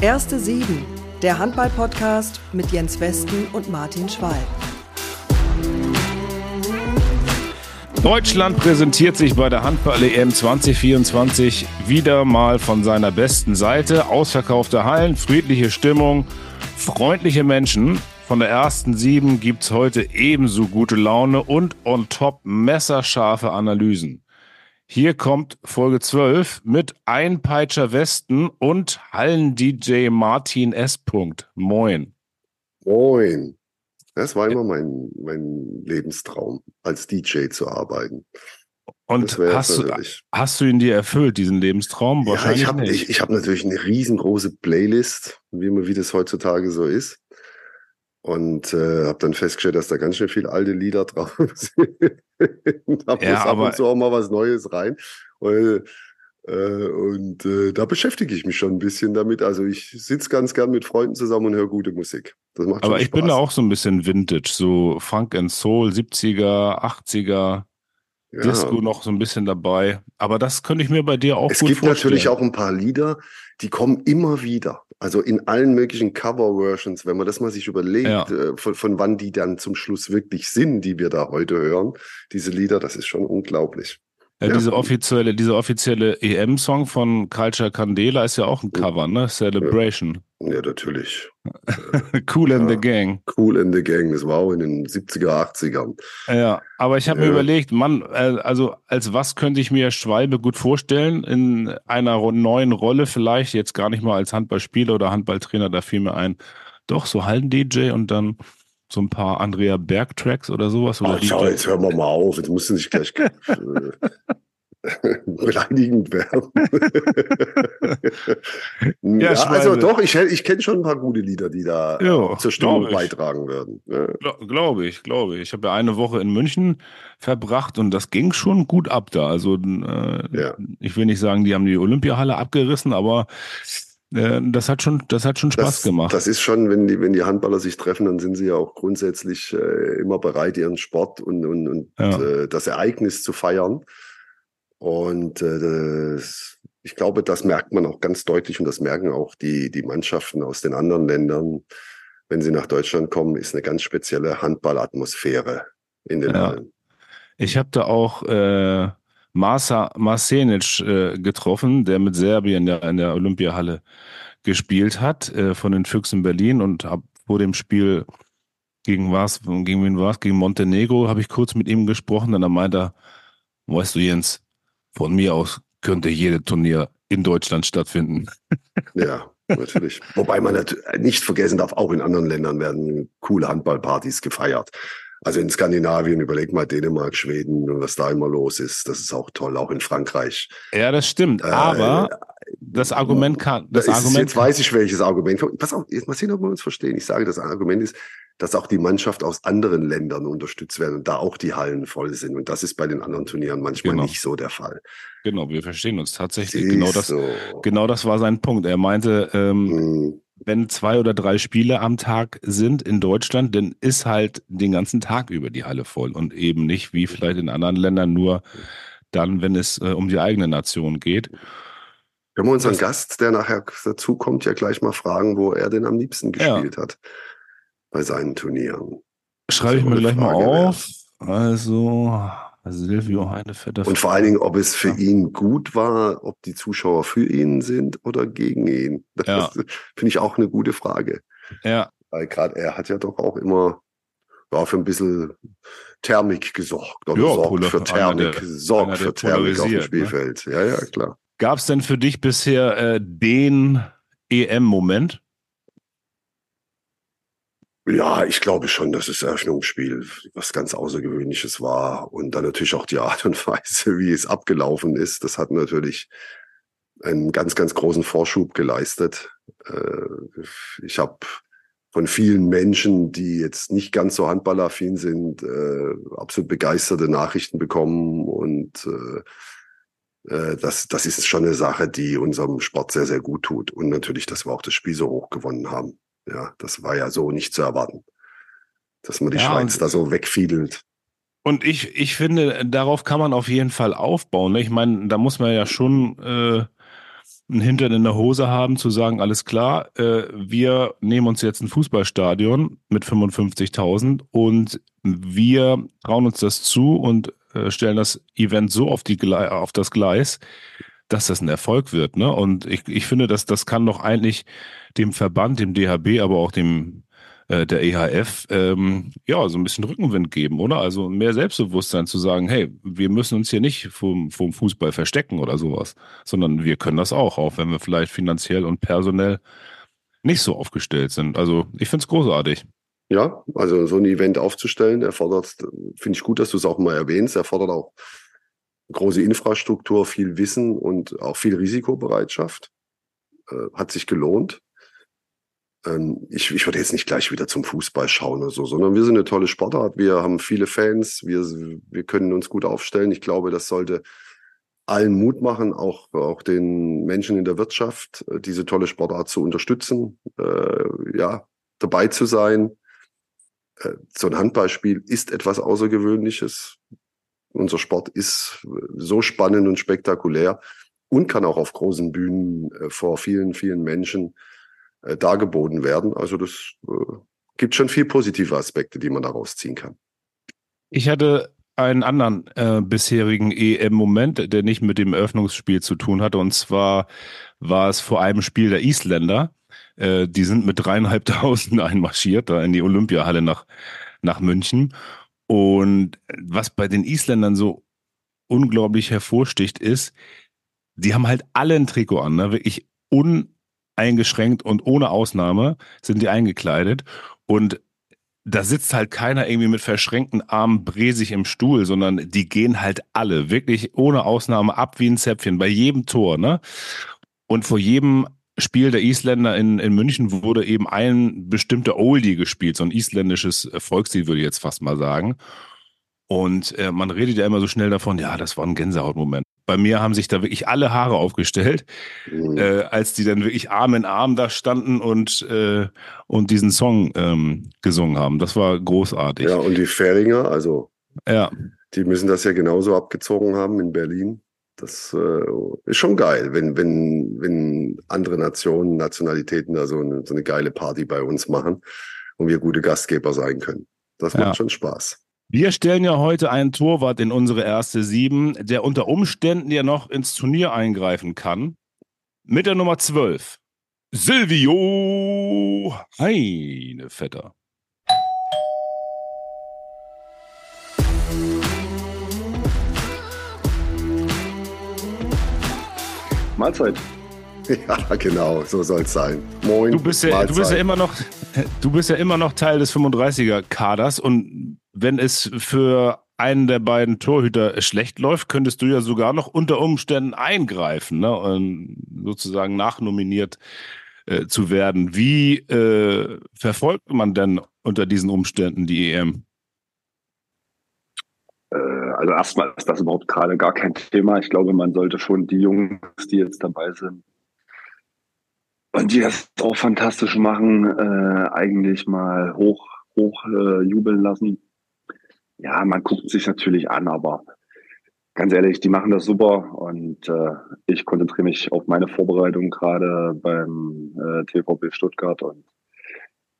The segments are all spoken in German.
Erste Sieben, der Handball-Podcast mit Jens Westen und Martin Schwalb. Deutschland präsentiert sich bei der Handball-EM 2024 wieder mal von seiner besten Seite. Ausverkaufte Hallen, friedliche Stimmung, freundliche Menschen. Von der ersten Sieben gibt's heute ebenso gute Laune und on top messerscharfe Analysen. Hier kommt Folge 12 mit Einpeitscher Westen und Hallen-DJ Martin S. Moin. Moin. Das war immer mein, mein Lebenstraum, als DJ zu arbeiten. Und hast du, hast du ihn dir erfüllt, diesen Lebenstraum? Wahrscheinlich ja, ich habe hab natürlich eine riesengroße Playlist, wie, wie das heutzutage so ist. Und äh, habe dann festgestellt, dass da ganz schön viele alte Lieder drauf sind. da muss ja, ab und zu auch mal was Neues rein. Und, äh, und äh, da beschäftige ich mich schon ein bisschen damit. Also ich sitze ganz gern mit Freunden zusammen und höre gute Musik. Das macht Aber ich Spaß. bin da auch so ein bisschen Vintage, so Funk and Soul, 70er, 80er. Ja. Disco noch so ein bisschen dabei. Aber das könnte ich mir bei dir auch es gut vorstellen. Es gibt natürlich auch ein paar Lieder, die kommen immer wieder. Also in allen möglichen Cover-Versions, wenn man das mal sich überlegt, ja. äh, von, von wann die dann zum Schluss wirklich sind, die wir da heute hören, diese Lieder, das ist schon unglaublich. Ja, ja. Diese offizielle, dieser offizielle EM-Song von Culture Candela ist ja auch ein Cover, ne? Celebration. Ja, natürlich. cool in ja, the Gang. Cool in the Gang, das war auch in den 70er, 80ern. Ja, aber ich habe ja. mir überlegt, Mann, äh, also als was könnte ich mir Schwalbe gut vorstellen in einer neuen Rolle vielleicht, jetzt gar nicht mal als Handballspieler oder Handballtrainer, da fiel mir ein, doch, so Hallen-DJ und dann so ein paar Andrea Berg-Tracks oder sowas. Oder Ach, schau, jetzt hören wir mal auf, jetzt musst du nicht gleich äh, beleidigend werden. ja, ja also doch, ich, ich kenne schon ein paar gute Lieder, die da jo, zur Stimmung beitragen werden. Ja. Glaube ich, glaube ich. Ich habe ja eine Woche in München verbracht und das ging schon gut ab da. Also äh, ja. ich will nicht sagen, die haben die Olympiahalle abgerissen, aber äh, das hat schon, das hat schon Spaß das, gemacht. Das ist schon, wenn die, wenn die Handballer sich treffen, dann sind sie ja auch grundsätzlich äh, immer bereit, ihren Sport und, und, und ja. äh, das Ereignis zu feiern. Und äh, das, ich glaube, das merkt man auch ganz deutlich und das merken auch die, die Mannschaften aus den anderen Ländern. Wenn sie nach Deutschland kommen, ist eine ganz spezielle Handballatmosphäre in den ja. Hallen. Ich habe da auch äh, Marsa Marsenic äh, getroffen, der mit Serbien ja in der Olympiahalle gespielt hat, äh, von den Füchsen Berlin und habe vor dem Spiel gegen was, gegen wen war es, gegen Montenegro, habe ich kurz mit ihm gesprochen, dann meinte er, weißt du Jens, von mir aus könnte jede Turnier in Deutschland stattfinden. Ja, natürlich. Wobei man nicht vergessen darf, auch in anderen Ländern werden coole Handballpartys gefeiert. Also in Skandinavien, überleg mal Dänemark, Schweden und was da immer los ist. Das ist auch toll, auch in Frankreich. Ja, das stimmt. Äh, aber äh, das Argument kann. Das Argument jetzt weiß ich welches Argument. Pass auf, jetzt mal sehen, ob wir uns verstehen. Ich sage, das Argument ist, dass auch die Mannschaft aus anderen Ländern unterstützt werden und da auch die Hallen voll sind. Und das ist bei den anderen Turnieren manchmal genau. nicht so der Fall. Genau, wir verstehen uns tatsächlich. genau das, so. genau das war sein Punkt. Er meinte, ähm, hm. Wenn zwei oder drei Spiele am Tag sind in Deutschland, dann ist halt den ganzen Tag über die Halle voll und eben nicht wie vielleicht in anderen Ländern nur dann, wenn es äh, um die eigene Nation geht. Können wir unseren das, Gast, der nachher dazu kommt, ja gleich mal fragen, wo er denn am liebsten gespielt ja. hat bei seinen Turnieren. Schreibe ich mir gleich Frage mal auf. Wäre. Also Silvio Heinevetter. Und vor allen Dingen, ob es für ihn gut war, ob die Zuschauer für ihn sind oder gegen ihn. Das ja. finde ich auch eine gute Frage. Ja. Weil gerade er hat ja doch auch immer war für ein bisschen Thermik gesorgt oder ja, sorgt für Thermik, der, sorgt für Thermik auf dem ne? Spielfeld. Ne? Ja, ja, klar. Gab es denn für dich bisher äh, den EM-Moment? Ja, ich glaube schon, dass das Eröffnungsspiel was ganz Außergewöhnliches war. Und dann natürlich auch die Art und Weise, wie es abgelaufen ist. Das hat natürlich einen ganz, ganz großen Vorschub geleistet. Äh, ich habe von vielen Menschen, die jetzt nicht ganz so handballaffin sind, äh, absolut begeisterte Nachrichten bekommen. Und äh, das, das ist schon eine Sache, die unserem Sport sehr, sehr gut tut. Und natürlich, dass wir auch das Spiel so hoch gewonnen haben. Ja, das war ja so nicht zu erwarten, dass man die ja, Schweiz da so wegfiedelt. Und ich, ich finde, darauf kann man auf jeden Fall aufbauen. Ne? Ich meine, da muss man ja schon äh, einen Hintern in der Hose haben, zu sagen, alles klar, äh, wir nehmen uns jetzt ein Fußballstadion mit 55.000 und wir trauen uns das zu und äh, stellen das Event so auf, die, auf das Gleis, dass das ein Erfolg wird. Ne? Und ich, ich finde, dass das kann doch eigentlich dem Verband, dem DHB, aber auch dem äh, der EHF ähm, ja so ein bisschen Rückenwind geben, oder? Also mehr Selbstbewusstsein zu sagen, hey, wir müssen uns hier nicht vom, vom Fußball verstecken oder sowas, sondern wir können das auch, auch wenn wir vielleicht finanziell und personell nicht so aufgestellt sind. Also ich finde es großartig. Ja, also so ein Event aufzustellen, erfordert, finde ich gut, dass du es auch mal erwähnst, erfordert auch große Infrastruktur, viel Wissen und auch viel Risikobereitschaft. Äh, hat sich gelohnt. Ähm, ich, ich würde jetzt nicht gleich wieder zum Fußball schauen oder so, sondern wir sind eine tolle Sportart. Wir haben viele Fans, wir, wir können uns gut aufstellen. Ich glaube, das sollte allen Mut machen, auch, auch den Menschen in der Wirtschaft, äh, diese tolle Sportart zu unterstützen, äh, ja, dabei zu sein. Äh, so ein Handballspiel ist etwas Außergewöhnliches. Unser Sport ist so spannend und spektakulär und kann auch auf großen Bühnen äh, vor vielen, vielen Menschen äh, dargeboten werden. Also das äh, gibt schon viel positive Aspekte, die man daraus ziehen kann. Ich hatte einen anderen äh, bisherigen EM-Moment, der nicht mit dem Eröffnungsspiel zu tun hatte. Und zwar war es vor einem Spiel der Isländer. Äh, die sind mit dreieinhalbtausend einmarschiert, da in die Olympiahalle nach, nach München. Und was bei den Isländern so unglaublich hervorsticht, ist, die haben halt alle ein Trikot an, ne? wirklich un eingeschränkt und ohne Ausnahme sind die eingekleidet. Und da sitzt halt keiner irgendwie mit verschränkten Armen bresig im Stuhl, sondern die gehen halt alle wirklich ohne Ausnahme ab wie ein Zäpfchen bei jedem Tor, ne? Und vor jedem Spiel der Isländer in, in München wurde eben ein bestimmter Oldie gespielt, so ein isländisches Volkslied, würde ich jetzt fast mal sagen. Und äh, man redet ja immer so schnell davon, ja, das war ein Gänsehautmoment bei mir haben sich da wirklich alle Haare aufgestellt, mhm. äh, als die dann wirklich Arm in Arm da standen und, äh, und diesen Song ähm, gesungen haben. Das war großartig. Ja, und die Fähringer, also ja. die müssen das ja genauso abgezogen haben in Berlin. Das äh, ist schon geil, wenn, wenn, wenn andere Nationen, Nationalitäten da so eine, so eine geile Party bei uns machen und wir gute Gastgeber sein können. Das macht ja. schon Spaß. Wir stellen ja heute einen Torwart in unsere erste Sieben, der unter Umständen ja noch ins Turnier eingreifen kann. Mit der Nummer 12. Silvio Heinevetter. Mahlzeit. Ja, genau, so soll es sein. Moin. Du bist, ja, du bist ja immer noch, du bist ja immer noch Teil des 35er-Kaders und wenn es für einen der beiden Torhüter schlecht läuft, könntest du ja sogar noch unter Umständen eingreifen ne? und sozusagen nachnominiert äh, zu werden. Wie äh, verfolgt man denn unter diesen Umständen die EM? Äh, also erstmal ist das überhaupt gerade gar kein Thema. Ich glaube, man sollte schon die Jungs, die jetzt dabei sind und die das auch fantastisch machen, äh, eigentlich mal hoch, hoch äh, jubeln lassen ja, man guckt sich natürlich an, aber ganz ehrlich, die machen das super und äh, ich konzentriere mich auf meine Vorbereitung gerade beim äh, TVB Stuttgart und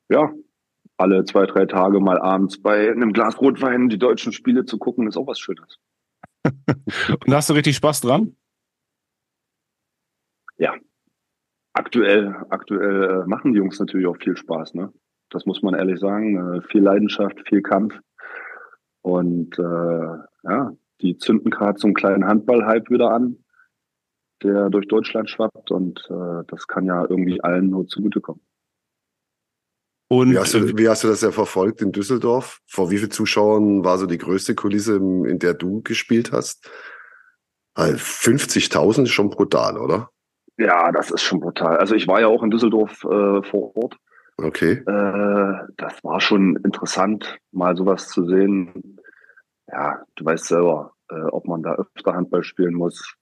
ja, alle zwei, drei Tage mal abends bei einem Glas Rotwein die deutschen Spiele zu gucken, ist auch was Schönes. und hast du richtig Spaß dran? Ja. Aktuell, aktuell äh, machen die Jungs natürlich auch viel Spaß, ne? Das muss man ehrlich sagen. Äh, viel Leidenschaft, viel Kampf. Und äh, ja, die zünden gerade so einen kleinen Handball-Hype wieder an, der durch Deutschland schwappt und äh, das kann ja irgendwie allen nur zugutekommen. Und wie hast, du, wie hast du das ja verfolgt in Düsseldorf? Vor wie vielen Zuschauern war so die größte Kulisse, in der du gespielt hast? 50.000 ist schon brutal, oder? Ja, das ist schon brutal. Also ich war ja auch in Düsseldorf äh, vor Ort Okay. Äh, das war schon interessant, mal sowas zu sehen. Ja, du weißt selber, äh, ob man da öfter Handball spielen muss.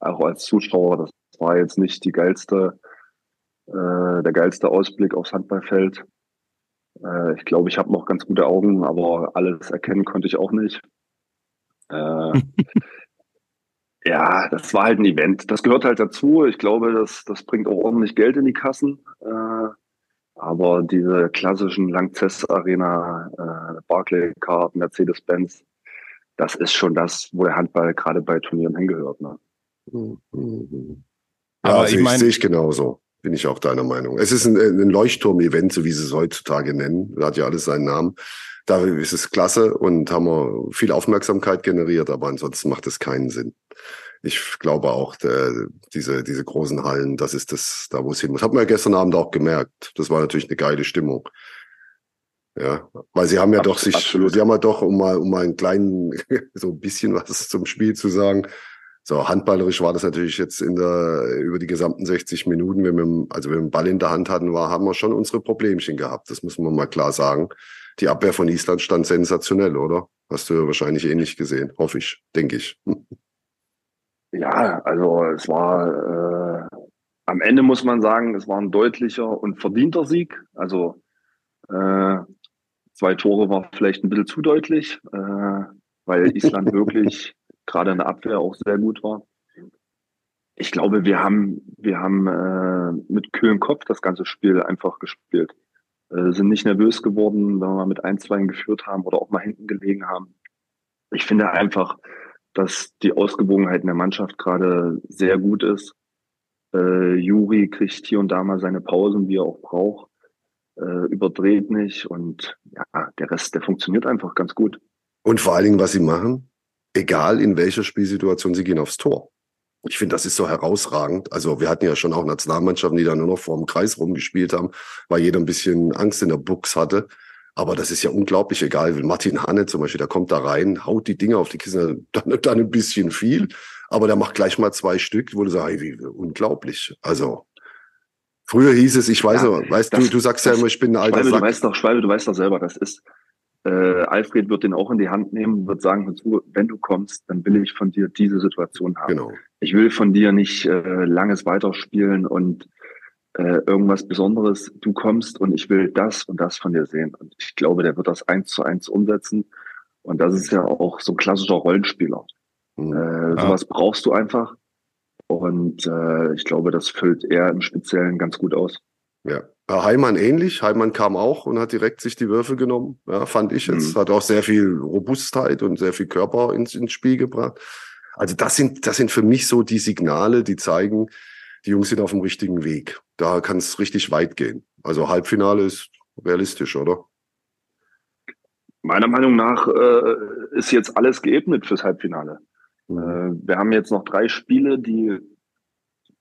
Auch als Zuschauer, das war jetzt nicht die geilste, äh, der geilste Ausblick aufs Handballfeld. Äh, ich glaube, ich habe noch ganz gute Augen, aber alles erkennen konnte ich auch nicht. Äh, Ja, das war halt ein Event. Das gehört halt dazu. Ich glaube, das, das bringt auch ordentlich Geld in die Kassen. Äh, aber diese klassischen Langzess Arena, äh, Barclay Card, Mercedes-Benz, das ist schon das, wo der Handball gerade bei Turnieren hingehört. Ne? Mhm. Aber ja, ich meine, sehe ich genauso. Bin ich auch deiner Meinung. Es ist ein, ein Leuchtturm-Event, so wie sie es heutzutage nennen. Da hat ja alles seinen Namen. Da ist es klasse und haben wir viel Aufmerksamkeit generiert, aber ansonsten macht es keinen Sinn. Ich glaube auch, der, diese, diese großen Hallen, das ist das, da wo es hin muss. Hat man ja gestern Abend auch gemerkt. Das war natürlich eine geile Stimmung. Ja, weil sie haben ja Absolut, doch sich, absolut. sie haben ja doch, um mal, um mal einen kleinen, so ein bisschen was zum Spiel zu sagen. So, handballerisch war das natürlich jetzt in der, über die gesamten 60 Minuten, wenn wir, also wenn wir einen Ball in der Hand hatten, war, haben wir schon unsere Problemchen gehabt. Das muss man mal klar sagen die Abwehr von Island stand sensationell, oder? Hast du wahrscheinlich ähnlich gesehen, hoffe ich, denke ich. Ja, also es war äh, am Ende muss man sagen, es war ein deutlicher und verdienter Sieg. Also äh, zwei Tore war vielleicht ein bisschen zu deutlich, äh, weil Island wirklich gerade in der Abwehr auch sehr gut war. Ich glaube, wir haben, wir haben äh, mit kühlem Kopf das ganze Spiel einfach gespielt. Äh, sind nicht nervös geworden, wenn wir mit ein, zwei geführt haben oder auch mal hinten gelegen haben. Ich finde einfach, dass die Ausgewogenheit in der Mannschaft gerade sehr gut ist. Äh, Juri kriegt hier und da mal seine Pausen, wie er auch braucht, äh, überdreht nicht und ja, der Rest, der funktioniert einfach ganz gut. Und vor allen Dingen, was sie machen, egal in welcher Spielsituation, sie gehen aufs Tor. Ich finde, das ist so herausragend. Also wir hatten ja schon auch Nationalmannschaften, die da nur noch vor dem Kreis rumgespielt haben, weil jeder ein bisschen Angst in der Box hatte. Aber das ist ja unglaublich egal. Martin Hanne zum Beispiel, der kommt da rein, haut die Dinger auf die Kissen, dann, dann ein bisschen viel, aber der macht gleich mal zwei Stück, wo du sagst, wie, unglaublich. Also früher hieß es, ich weiß ja, noch, weißt das, du, du sagst das, ja immer, ich bin ein alter Schwalbe, Sack. Du weißt doch, Schwalbe, du weißt doch selber, das ist, äh, Alfred wird den auch in die Hand nehmen, wird sagen, wenn du kommst, dann will ich von dir diese Situation haben. Genau. Ich will von dir nicht äh, langes Weiterspielen und äh, irgendwas Besonderes. Du kommst und ich will das und das von dir sehen. Und ich glaube, der wird das eins zu eins umsetzen. Und das ist ja auch so ein klassischer Rollenspieler. Mhm. Äh, sowas ja. brauchst du einfach. Und äh, ich glaube, das füllt er im Speziellen ganz gut aus. Ja. Heimann ähnlich. Heimann kam auch und hat direkt sich die Würfe genommen. Ja, fand ich jetzt. Mhm. Hat auch sehr viel Robustheit und sehr viel Körper ins, ins Spiel gebracht. Also das sind, das sind für mich so die Signale, die zeigen, die Jungs sind auf dem richtigen Weg. Da kann es richtig weit gehen. Also Halbfinale ist realistisch, oder? Meiner Meinung nach äh, ist jetzt alles geebnet fürs Halbfinale. Mhm. Äh, wir haben jetzt noch drei Spiele, die,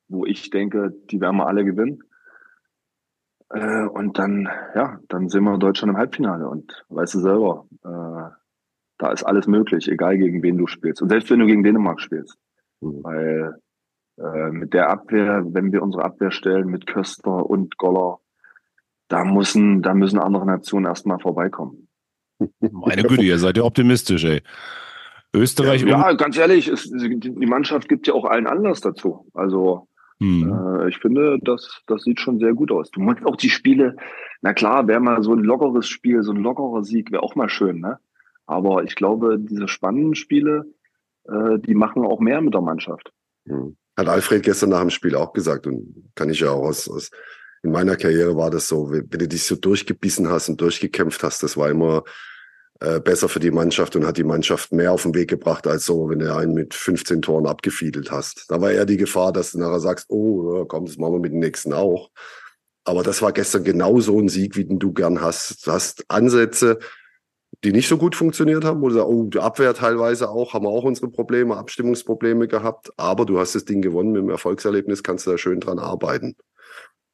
wo ich denke, die werden wir alle gewinnen. Äh, und dann, ja, dann sehen wir Deutschland im Halbfinale und weißt du selber, äh, da ist alles möglich, egal gegen wen du spielst. Und selbst wenn du gegen Dänemark spielst. Mhm. Weil äh, mit der Abwehr, wenn wir unsere Abwehr stellen mit Köster und Goller, da müssen, da müssen andere Nationen erstmal vorbeikommen. Meine Güte, ihr seid ja optimistisch, ey. Österreich. Ja, ja ganz ehrlich, es, die Mannschaft gibt ja auch allen Anlass dazu. Also hm. Äh, ich finde, das, das sieht schon sehr gut aus. Du musst auch die Spiele, na klar, wäre mal so ein lockeres Spiel, so ein lockerer Sieg, wäre auch mal schön, ne? Aber ich glaube, diese spannenden Spiele, äh, die machen auch mehr mit der Mannschaft. Hm. Hat Alfred gestern nach dem Spiel auch gesagt und kann ich ja auch aus, aus in meiner Karriere war das so, wenn du dich so durchgebissen hast und durchgekämpft hast, das war immer äh, besser für die Mannschaft und hat die Mannschaft mehr auf den Weg gebracht, als so, wenn du einen mit 15 Toren abgefiedelt hast. Da war eher die Gefahr, dass du nachher sagst, oh, komm, das machen wir mit dem nächsten auch. Aber das war gestern genau so ein Sieg, wie den du gern hast. Du hast Ansätze, die nicht so gut funktioniert haben, wo du sagst, oh, die Abwehr teilweise auch, haben wir auch unsere Probleme, Abstimmungsprobleme gehabt, aber du hast das Ding gewonnen mit dem Erfolgserlebnis, kannst du da schön dran arbeiten.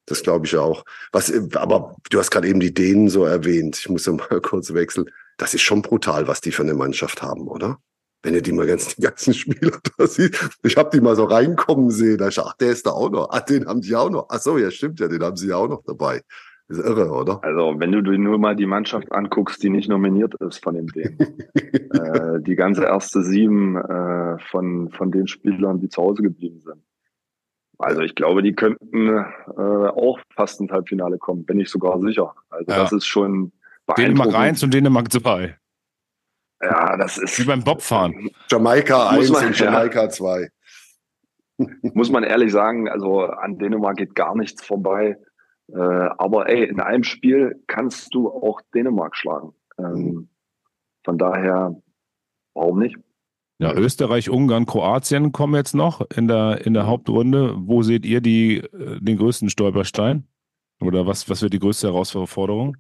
Das glaube ich auch. Was, aber du hast gerade eben die Dänen so erwähnt. Ich muss ja mal kurz wechseln. Das ist schon brutal, was die für eine Mannschaft haben, oder? Wenn ihr die mal ganz, die ganzen Spieler da sieht. Ich habe die mal so reinkommen sehen. Da ich, ach, der ist da auch noch. Ach, den haben die auch noch. Ach so, ja, stimmt ja, den haben sie ja auch noch dabei. Das ist irre, oder? Also, wenn du dir nur mal die Mannschaft anguckst, die nicht nominiert ist von den Dänen. äh, die ganze erste sieben äh, von, von den Spielern, die zu Hause geblieben sind. Also ich glaube, die könnten äh, auch fast ins Halbfinale kommen, bin ich sogar sicher. Also ja. das ist schon Dänemark 1 und Dänemark 2. Ja, das ist. Wie beim Bobfahren. Jamaika 1 und Jamaika 2. muss man ehrlich sagen, also an Dänemark geht gar nichts vorbei. Äh, aber ey, in einem Spiel kannst du auch Dänemark schlagen. Ähm, mhm. von daher, warum nicht? Ja, Österreich, Ungarn, Kroatien kommen jetzt noch in der, in der Hauptrunde. Wo seht ihr die, äh, den größten Stolperstein? Oder was, was wird die größte Herausforderung?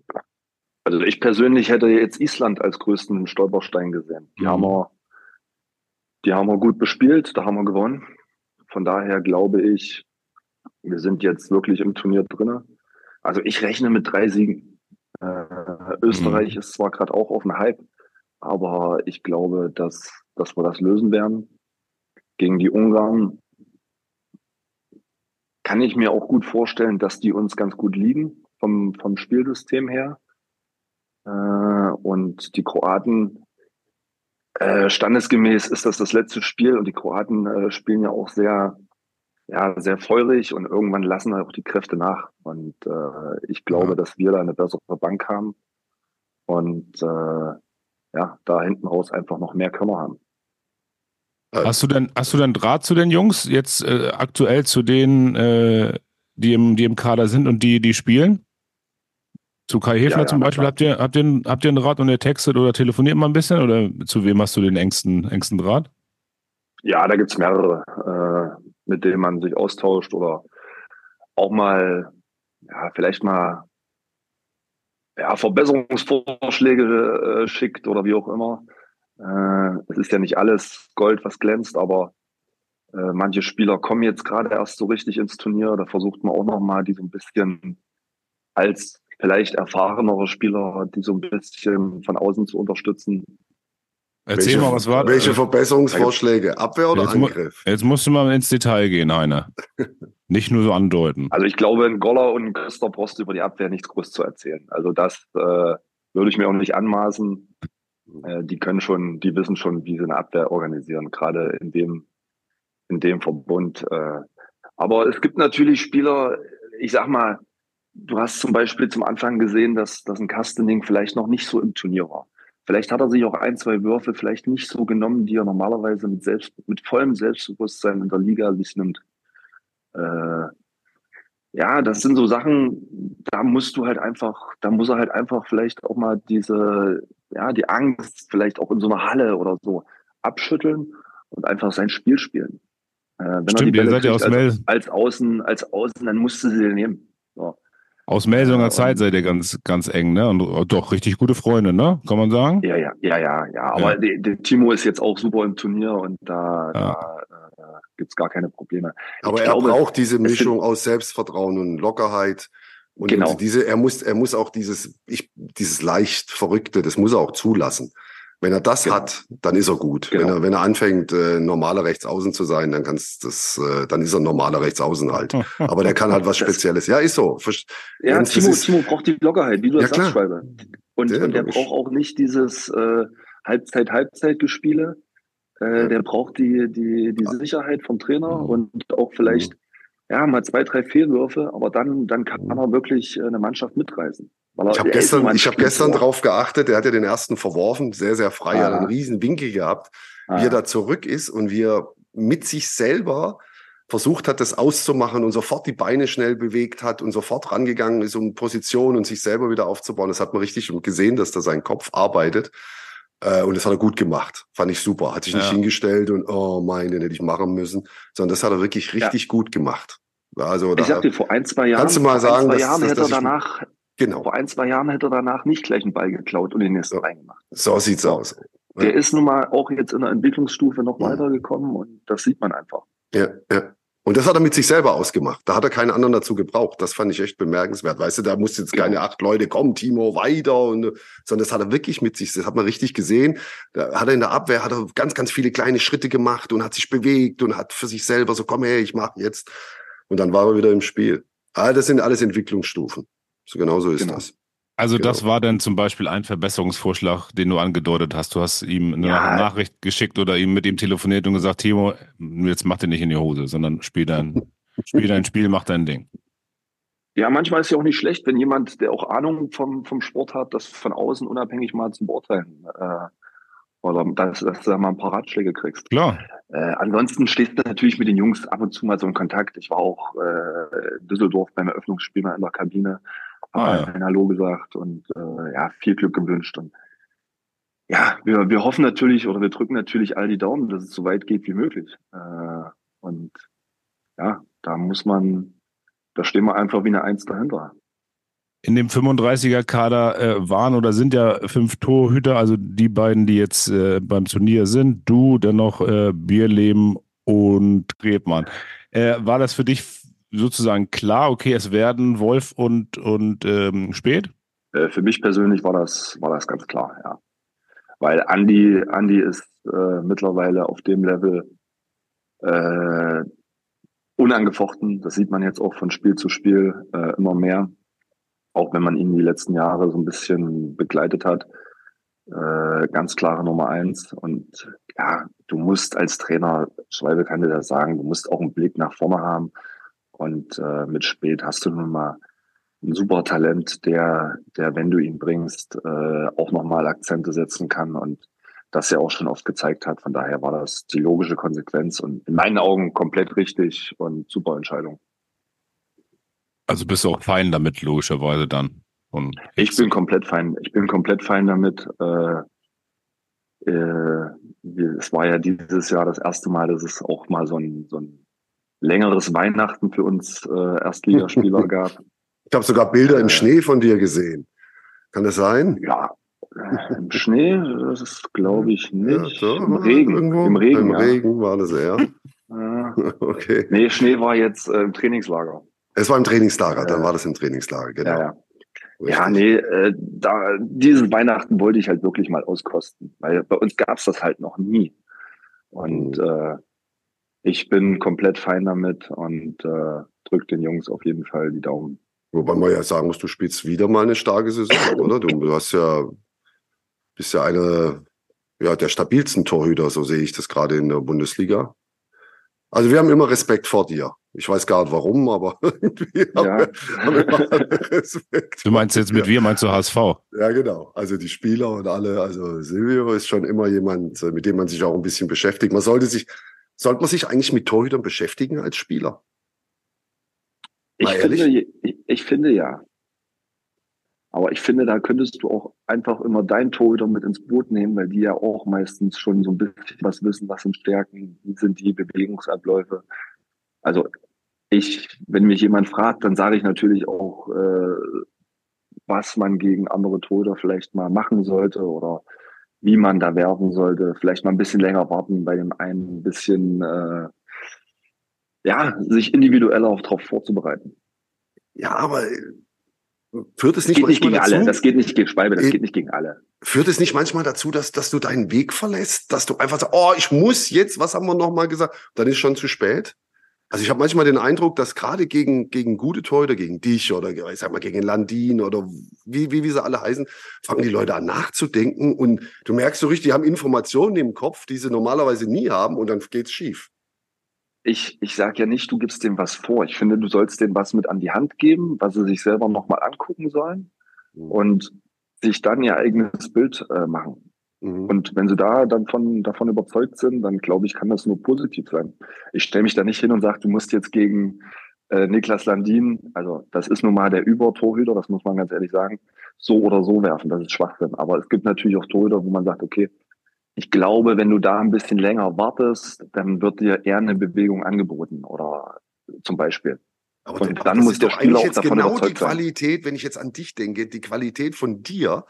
Also ich persönlich hätte jetzt Island als größten Stolperstein gesehen. Die mhm. haben wir, die haben wir gut bespielt, da haben wir gewonnen. Von daher glaube ich, wir sind jetzt wirklich im Turnier drinne. Also ich rechne mit drei Siegen. Äh, Österreich mhm. ist zwar gerade auch auf dem Hype, aber ich glaube, dass, dass wir das lösen werden. Gegen die Ungarn kann ich mir auch gut vorstellen, dass die uns ganz gut liegen vom, vom Spielsystem her. Äh, und die Kroaten, äh, standesgemäß ist das das letzte Spiel und die Kroaten äh, spielen ja auch sehr, ja, sehr feurig und irgendwann lassen auch die Kräfte nach. Und äh, ich glaube, ja. dass wir da eine bessere Bank haben und äh, ja, da hinten raus einfach noch mehr Körner haben. Hast du denn, hast du denn Draht zu den Jungs jetzt äh, aktuell zu denen, äh, die im, die im Kader sind und die, die spielen? Zu Kai Hefner ja, ja, zum Beispiel, habt ihr, habt, ihr, habt ihr einen Draht und ihr textet oder telefoniert mal ein bisschen oder zu wem hast du den engsten, engsten Draht? Ja, da gibt es mehrere, äh, mit denen man sich austauscht oder auch mal, ja, vielleicht mal ja, Verbesserungsvorschläge äh, schickt oder wie auch immer. Äh, es ist ja nicht alles Gold, was glänzt, aber äh, manche Spieler kommen jetzt gerade erst so richtig ins Turnier. Da versucht man auch nochmal, die so ein bisschen als vielleicht erfahrenere Spieler, die so ein bisschen von außen zu unterstützen. Erzähl welche, mal, was war Welche Verbesserungsvorschläge? Abwehr oder jetzt Angriff? Jetzt musst du mal ins Detail gehen, einer. Nicht nur so andeuten. Also ich glaube, in Goller und Christoph brauchst du über die Abwehr nichts groß zu erzählen. Also das äh, würde ich mir auch nicht anmaßen. Äh, die können schon, die wissen schon, wie sie eine Abwehr organisieren, gerade in dem, in dem Verbund. Äh. Aber es gibt natürlich Spieler, ich sag mal, du hast zum Beispiel zum Anfang gesehen, dass, dass ein Castening vielleicht noch nicht so im Turnier war. Vielleicht hat er sich auch ein, zwei Würfe vielleicht nicht so genommen, die er normalerweise mit selbst, mit vollem Selbstbewusstsein in der Liga sich nimmt. Äh, ja, das sind so Sachen, da musst du halt einfach, da muss er halt einfach vielleicht auch mal diese, ja, die Angst vielleicht auch in so einer Halle oder so abschütteln und einfach sein Spiel spielen. Äh, wenn Stimmt, er die Bälle kriegt, als, als, Außen, als Außen, dann musst du sie nehmen. So. Aus Melsunger ja, Zeit seid ihr ganz, ganz eng, ne? Und oh, doch richtig gute Freunde, ne? Kann man sagen? Ja, ja, ja, ja, ja. Aber ja. Der, Timo ist jetzt auch super im Turnier und da, ja. da äh, gibt's gar keine Probleme. Aber ich er glaube, braucht diese Mischung aus Selbstvertrauen und Lockerheit. Und genau. diese, er muss, er muss auch dieses, ich, dieses leicht Verrückte, das muss er auch zulassen. Wenn er das genau. hat, dann ist er gut. Genau. Wenn er, wenn er anfängt, äh, normaler Rechtsaußen zu sein, dann kannst das, äh, dann ist er normaler Rechtsaußen halt. Aber der kann halt was Spezielles. Ja, ist so. Ja, Jens, Timo, ist, Timo braucht die Lockerheit, wie du das ja, sagst, Schreiber. Und, und der braucht auch nicht dieses äh, Halbzeit-Halbzeit-Gespiele. Äh, der braucht die, die, die Sicherheit vom Trainer mhm. und auch vielleicht mhm ja, mal zwei, drei Fehlwürfe, aber dann, dann kann man auch wirklich äh, eine Mannschaft mitreißen. Ich habe gestern, ich hab gestern drauf geachtet, er hat ja den ersten verworfen, sehr, sehr frei, ah. hat einen riesen Winkel gehabt, ah. wie er da zurück ist und wie er mit sich selber versucht hat, das auszumachen und sofort die Beine schnell bewegt hat und sofort rangegangen ist, um Position und sich selber wieder aufzubauen. Das hat man richtig gesehen, dass da sein Kopf arbeitet. Äh, und das hat er gut gemacht. Fand ich super. Hat sich nicht hingestellt und, oh mein, den hätte ich machen müssen, sondern das hat er wirklich richtig ja. gut gemacht. Also, ich sag dir, vor ein, zwei Jahren, kannst du mal sagen, vor ein, zwei Jahren dass, hätte er danach, genau. vor ein, zwei Jahren hätte er danach nicht gleich einen Ball geklaut und den nächsten so. reingemacht. So sieht's aus. Der ja. ist nun mal auch jetzt in der Entwicklungsstufe noch weitergekommen und das sieht man einfach. Ja, ja. Und das hat er mit sich selber ausgemacht. Da hat er keinen anderen dazu gebraucht. Das fand ich echt bemerkenswert. Weißt du, da mussten jetzt keine acht Leute kommen, Timo, weiter. Und, sondern das hat er wirklich mit sich, das hat man richtig gesehen. Da hat er in der Abwehr, hat er ganz, ganz viele kleine Schritte gemacht und hat sich bewegt und hat für sich selber so, komm her, ich mach jetzt. Und dann war er wieder im Spiel. Ah, das sind alles Entwicklungsstufen. So genau so ist genau. das. Also genau. das war dann zum Beispiel ein Verbesserungsvorschlag, den du angedeutet hast. Du hast ihm eine ja. Nachricht geschickt oder ihm mit ihm telefoniert und gesagt, Timo, jetzt mach dir nicht in die Hose, sondern spiel dein, spiel dein Spiel, mach dein Ding. Ja, manchmal ist es ja auch nicht schlecht, wenn jemand, der auch Ahnung vom, vom Sport hat, das von außen unabhängig mal zu beurteilen. Äh, oder dass, dass du da mal ein paar Ratschläge kriegst. Klar. Äh, ansonsten stehst du natürlich mit den Jungs ab und zu mal so in Kontakt. Ich war auch äh, in Düsseldorf beim Eröffnungsspiel mal in der Kabine, Ah, ja. Hallo gesagt und äh, ja, viel Glück gewünscht. Und ja, wir, wir hoffen natürlich oder wir drücken natürlich all die Daumen, dass es so weit geht wie möglich. Äh, und ja, da muss man, da stehen wir einfach wie eine Eins dahinter. In dem 35er-Kader äh, waren oder sind ja fünf Torhüter, also die beiden, die jetzt äh, beim Turnier sind, du, dann noch äh, Bierleben und Grebmann. Äh, war das für dich sozusagen klar, okay, es werden Wolf und, und ähm, Spät? Äh, für mich persönlich war das, war das ganz klar, ja. Weil Andi, Andi ist äh, mittlerweile auf dem Level äh, unangefochten. Das sieht man jetzt auch von Spiel zu Spiel äh, immer mehr. Auch wenn man ihn die letzten Jahre so ein bisschen begleitet hat. Äh, ganz klare Nummer eins. Und ja, du musst als Trainer, Schwalbe kann dir das sagen, du musst auch einen Blick nach vorne haben. Und äh, mit Spät hast du nun mal ein super Talent, der, der, wenn du ihn bringst, äh, auch nochmal Akzente setzen kann und das ja auch schon oft gezeigt hat. Von daher war das die logische Konsequenz und in meinen Augen komplett richtig und super Entscheidung. Also bist du auch fein damit, logischerweise dann. Und Ich bin komplett fein. Ich bin komplett fein damit. Äh, äh, es war ja dieses Jahr das erste Mal, dass es auch mal so ein, so ein längeres Weihnachten für uns äh, Erstligaspieler gab. Ich habe sogar Bilder im Äh. Schnee von dir gesehen. Kann das sein? Ja, äh, im Schnee, das ist glaube ich nicht. Ja, Im Regen. irgendwo. Im Regen, Im ja. Regen war das eher. Ja. Okay. Nee, Schnee war jetzt äh, im Trainingslager. Es war im Trainingslager, dann Ja. war das im Trainingslager, genau. Ja, ja. Nee, äh, da, dieses Weihnachten wollte ich halt wirklich mal auskosten, weil bei uns gab's das halt noch nie. Und Mhm. äh, ich bin komplett fein damit und äh, drück den Jungs auf jeden Fall die Daumen. Wobei man ja sagen muss, du spielst wieder mal eine starke Saison, oder? Du, hast ja, bist ja einer ja, der stabilsten Torhüter, so sehe ich das gerade in der Bundesliga. Also wir haben immer Respekt vor dir. Ich weiß gar nicht warum, aber irgendwie haben Ja. wir, haben wir immer alle Respekt. du meinst jetzt mit Ja. wir, meinst du HSV? Ja, genau. Also die Spieler und alle, also Silvio ist schon immer jemand, äh, mit dem man sich auch ein bisschen beschäftigt. Man sollte sich, sollte man sich eigentlich mit Torhütern beschäftigen als Spieler? Ich ehrlich? finde, ich, ich finde ja. Aber ich finde, da könntest du auch einfach immer deinen Torhüter mit ins Boot nehmen, weil die ja auch meistens schon so ein bisschen was wissen, was sind Stärken, wie sind die Bewegungsabläufe. Also ich, wenn mich jemand fragt, dann sage ich natürlich auch, äh, was man gegen andere Torhüter vielleicht mal machen sollte oder wie man da werfen sollte. Vielleicht mal ein bisschen länger warten, bei dem einen ein bisschen, äh, ja, sich individuell auch darauf vorzubereiten. Ja, aber äh, führt es Das nicht geht nicht gegen dazu? alle. Das geht nicht gegen Schwalbe, das Äh, geht nicht gegen alle. Führt es nicht manchmal dazu, dass, dass du deinen Weg verlässt, dass du einfach sagst, oh, ich muss jetzt, was haben wir noch mal gesagt? Dann ist schon zu spät. Also ich habe manchmal den Eindruck, dass gerade gegen, gegen gute Torhüter, gegen dich oder ich sag mal gegen Landin oder wie, wie, wie sie alle heißen, fangen die Leute an nachzudenken und du merkst so richtig, die haben Informationen im Kopf, die sie normalerweise nie haben und dann geht's schief. Ich, ich sage ja nicht, du gibst dem was vor. Ich finde, du sollst dem was mit an die Hand geben, was sie sich selber nochmal angucken sollen Mhm. und sich dann ihr eigenes Bild äh, machen. Mhm. Und wenn sie da dann von, davon überzeugt sind, dann glaube ich, kann das nur positiv sein. Ich stelle mich da nicht hin und sage, du musst jetzt gegen äh, Niklas Landin, also das ist nun mal der Übertorhüter, das muss man ganz ehrlich sagen, so oder so werfen, das ist Schwachsinn. Aber es gibt natürlich auch Torhüter, wo man sagt, okay, ich glaube, wenn du da ein bisschen länger wartest, dann wird dir eher eine Bewegung angeboten oder zum Beispiel. Aber Und dann muss der Spieler auch davon genau die überzeugt sein. Qualität, wenn ich jetzt an dich denke, die Qualität von dir,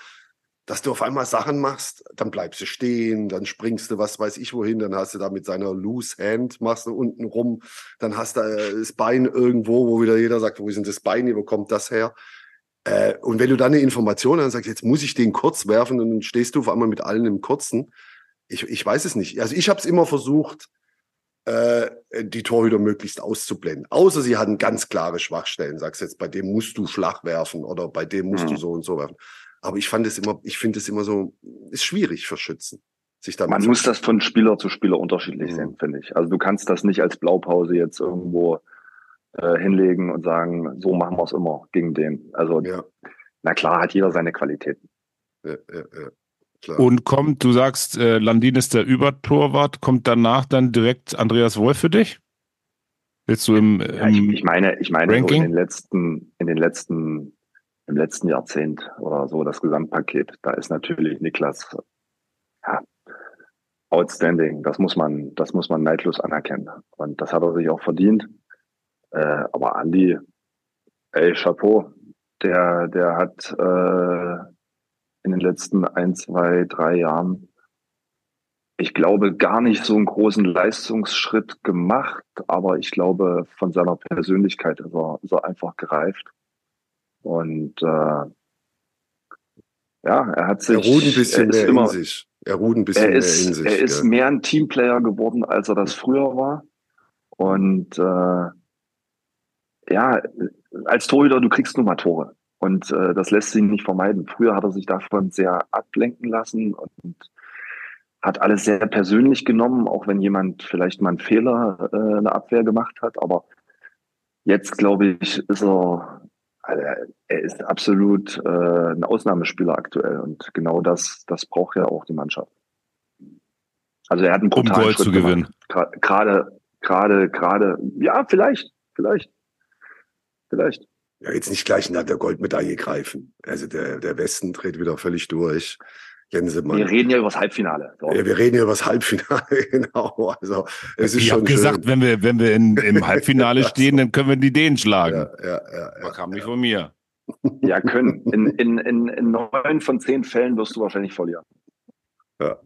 dass du auf einmal Sachen machst, dann bleibst du stehen, dann springst du, was weiß ich wohin, dann hast du da mit seiner Loose Hand, machst du unten rum, dann hast du äh, das Bein irgendwo, wo wieder jeder sagt, wo ist denn das Bein hier, wo kommt das her? Äh, und wenn du dann eine Information hast sagst, jetzt muss ich den kurz werfen und dann stehst du auf einmal mit allen im Kurzen, ich, ich weiß es nicht. Also ich habe es immer versucht, äh, die Torhüter möglichst auszublenden. Außer sie hatten ganz klare Schwachstellen. Sagst jetzt, bei dem musst du flach werfen oder bei dem musst Mhm. du so und so werfen. Aber ich fand es immer, ich finde es immer so, ist schwierig für Schützen, sich damit Man muss das von Spieler zu Spieler unterschiedlich Mhm. sehen, finde ich. Also du kannst das nicht als Blaupause jetzt irgendwo äh, hinlegen und sagen, so machen wir es immer gegen den. Also Ja, na klar hat jeder seine Qualitäten. ja, ja, ja. klar. Und kommt, du sagst, äh, Landin ist der Übertorwart, kommt danach dann direkt Andreas Wolf für dich? Willst du im, Ja, ich, im ich meine, ich meine so in den letzten, in den letzten, im letzten Jahrzehnt oder so das Gesamtpaket, da ist natürlich Niklas ja, outstanding. Das muss man, das muss man neidlos anerkennen. Und das hat er sich auch verdient. Äh, aber Andi, ey, Chapeau, der, der hat äh, in den letzten ein, zwei, drei Jahren ich glaube, gar nicht so einen großen Leistungsschritt gemacht, aber ich glaube, von seiner Persönlichkeit ist er, ist er einfach gereift. Und äh, ja, er hat sich. er ruht ein bisschen ist mehr immer, in sich. Er ruht ein bisschen er mehr ist, in sich. er ist ja. mehr ein Teamplayer geworden, als er das früher war. Und äh, ja, als Torhüter, du kriegst nur mal Tore. Und äh, das lässt sich nicht vermeiden. Früher hat er sich davon sehr ablenken lassen und hat alles sehr persönlich genommen, auch wenn jemand vielleicht mal einen Fehler äh, in der Abwehr gemacht hat. Aber jetzt, glaube ich, ist er, also er ist absolut äh, ein Ausnahmespieler aktuell. Und genau das, das braucht ja auch die Mannschaft. Also er hat einen um brutalen Gold Schritt zu gewinnen. Gerade, gerade, gerade, ja, vielleicht, vielleicht, vielleicht. Ja, jetzt nicht gleich nach der Goldmedaille greifen. Also der, der Westen dreht wieder völlig durch. Jensemann. Wir reden ja über das Halbfinale. So. ja, wir reden hier über das Halbfinale, genau. Also es ist Ich habe schon gesagt, wenn wir, wenn wir in, im Halbfinale stehen, dann können wir die Dänen schlagen. Ja, ja, ja, Das ja. kam nicht von mir. Ja, können. In, in, in, in neun von zehn Fällen wirst du wahrscheinlich verlieren. Ja.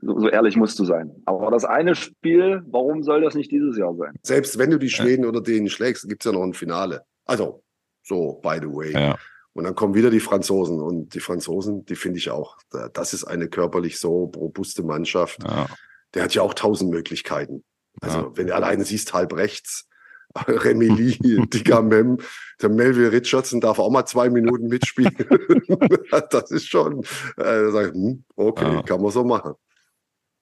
So, so ehrlich musst du sein. Aber das eine Spiel, warum soll das nicht dieses Jahr sein? Selbst wenn du die Schweden oder Dänen schlägst, gibt's ja noch ein Finale. Also, so, by the way. Ja. Und dann kommen wieder die Franzosen. Und die Franzosen, die finde ich auch, da- das ist eine körperlich so robuste Mannschaft. Ja. Der hat ja auch tausend Möglichkeiten. Also, Ja. wenn du alleine siehst, halb rechts, Remy Lee, Dicker Mem, der Melville Richardson darf auch mal zwei Minuten mitspielen. das ist schon, äh, da sag ich, hm, okay, Ja. kann man so machen.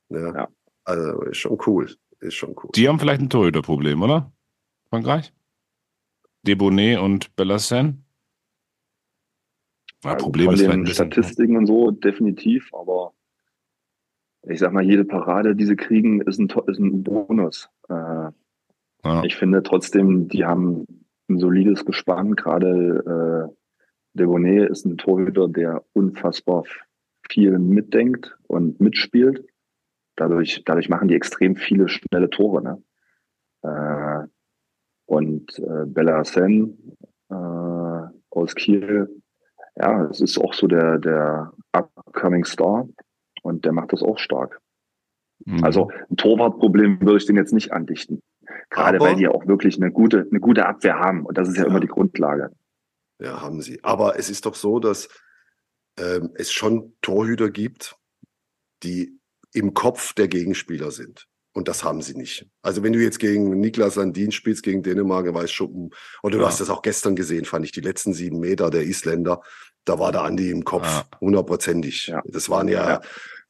Ja. Ja. Also, ist schon cool. Ist schon cool. Die haben vielleicht ein Torhüterproblem, oder? Frankreich? Debonet und Bellassen? Ja, Also Problem von ist den. Statistiken und so definitiv, aber ich sag mal, jede Parade, die sie kriegen, ist ein, ist ein Bonus. Äh, Ja. Ich finde trotzdem, die haben ein solides Gespann. Gerade äh, Debonet ist ein Torhüter, der unfassbar viel mitdenkt und mitspielt. Dadurch, dadurch machen die extrem viele schnelle Tore. Ne? Äh, und äh, Bellassen äh, aus Kiel, ja, es ist auch so der, der upcoming Star und der macht das auch stark. Mhm. Also ein Torwartproblem würde ich den jetzt nicht andichten. Gerade Aber- weil die auch wirklich eine gute, eine gute Abwehr haben. Und das ist ja, Ja. immer die Grundlage. Ja, haben sie. Aber es ist doch so, dass ähm, es schon Torhüter gibt, die im Kopf der Gegenspieler sind. Und das haben sie nicht. Also wenn du jetzt gegen Niklas Landin spielst, gegen Dänemark, weiß Schuppen, oder du Ja. hast das auch gestern gesehen, fand ich, die letzten sieben Meter der Isländer, da war der Andi im Kopf, Ja. hundertprozentig. Ja. Das waren ja, Ja.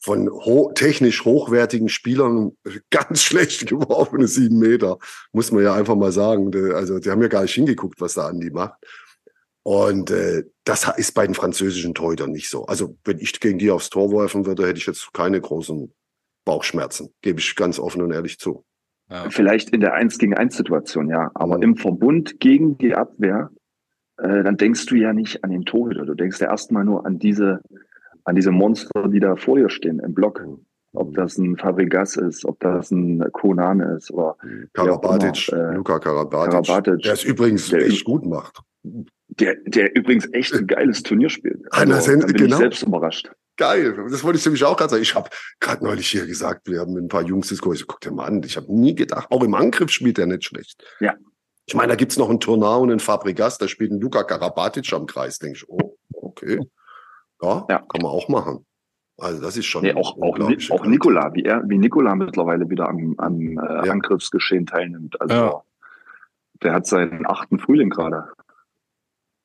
von ho technisch hochwertigen Spielern ganz schlecht geworfene sieben Meter, muss man ja einfach mal sagen. Also die haben ja gar nicht hingeguckt, was der Andi macht. Und äh, das ist bei den französischen Torhütern nicht so. Also wenn ich gegen die aufs Tor werfen würde, hätte ich jetzt keine großen Bauchschmerzen. Gebe ich ganz offen und ehrlich zu. ja. Vielleicht in der 1 gegen 1 Situation, ja. Aber Mhm. im Verbund gegen die Abwehr, äh, dann denkst du ja nicht an den Torhüter. Du denkst ja erstmal nur an diese, an diese Monster, die da vor dir stehen im Block. Ob das ein Fabregas ist, ob das ein Konan ist oder Karabatic, äh, Luka Karabatic, Karabatic, der es übrigens der- echt gut macht. der, der übrigens echt ein geiles Turnier spielt. Also, da bin genau. ich selbst überrascht. Geil, das wollte ich nämlich auch gerade sagen. Ich habe gerade neulich hier gesagt, wir haben mit ein paar Jungs diskutiert. Ich so, guck dir mal an, ich habe nie gedacht, auch im Angriff spielt er nicht schlecht. Ja. Ich meine, da gibt's noch einen Tournau und einen Fabregas, da spielt ein Luka Karabatic am Kreis. Denke ich, oh, okay. Ja, Ja. kann man auch machen. Also das ist schon Nee, auch, auch, auch. Nikola, wie er, wie Nikola mittlerweile wieder am, am äh, Ja. Angriffsgeschehen teilnimmt. Also Ja. der hat seinen achten Frühling gerade.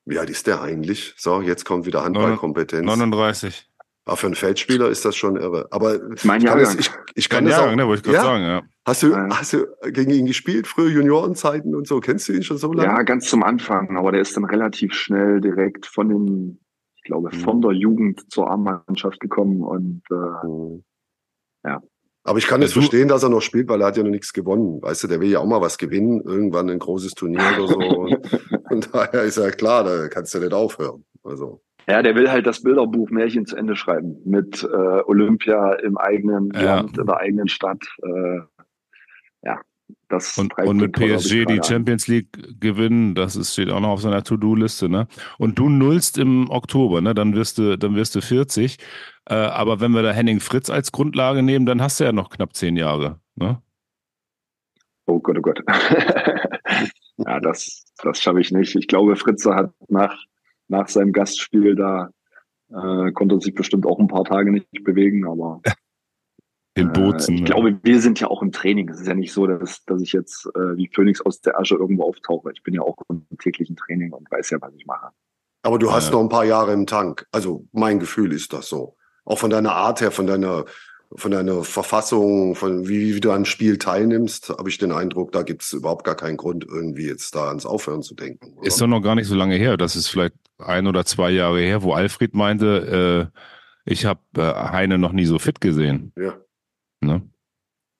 Wie alt ist der eigentlich? So, jetzt kommt wieder Handballkompetenz. 39. Aber für einen Feldspieler ist das schon irre. Aber Mein ich kann, das, Jahrgang. ich, ich kann Kein das auch. Jahrgang, ne, wollte ich gerade Ja? sagen, ja. Hast du, Ja. hast du gegen ihn gespielt, früher Juniorenzeiten und so? Kennst du ihn schon so lange? Ja, ganz zum Anfang, aber der ist dann relativ schnell direkt von den, ich glaube, mhm. von der Jugend zur A-Mannschaft gekommen und äh, mhm. ja. Aber ich kann es verstehen, dass er noch spielt, weil er hat ja noch nichts gewonnen. Weißt du, der will ja auch mal was gewinnen, irgendwann ein großes Turnier oder so. und, und daher ist ja klar, da kannst du nicht aufhören. Also. Ja, der will halt das Bilderbuch Märchen zu Ende schreiben mit äh, Olympia im eigenen ja. Land, in der eigenen Stadt. Äh, ja, das und, und mit PSG die Champions League gewinnen, das ist, steht auch noch auf seiner To-Do-Liste, ne? Und du nullst im Oktober, ne? Dann wirst du, dann wirst du 40. Äh, aber wenn wir da Henning Fritz als Grundlage nehmen, dann hast du ja noch knapp zehn Jahre, ne? Oh Gott, oh Gott. ja, das, das schaffe ich nicht. Ich glaube, Fritze hat nach nach seinem Gastspiel da äh, konnte er sich bestimmt auch ein paar Tage nicht bewegen, aber den Bozen. Äh, ich glaube, wir sind ja auch im Training. Es ist ja nicht so, dass, dass ich jetzt äh, wie Phoenix aus der Asche irgendwo auftauche. Ich bin ja auch im täglichen Training und weiß ja, was ich mache. Aber du hast noch ein paar Jahre im Tank. Also mein Gefühl ist das so. Auch von deiner Art her, von deiner von deiner Verfassung, von wie, wie du an Spiel teilnimmst, habe ich den Eindruck, da gibt es überhaupt gar keinen Grund, irgendwie jetzt da ans Aufhören zu denken. Oder? Ist doch noch gar nicht so lange her. Das ist vielleicht ein oder zwei Jahre her, wo Alfred meinte, äh, ich habe äh, Heine noch nie so fit gesehen. Ja. Ne?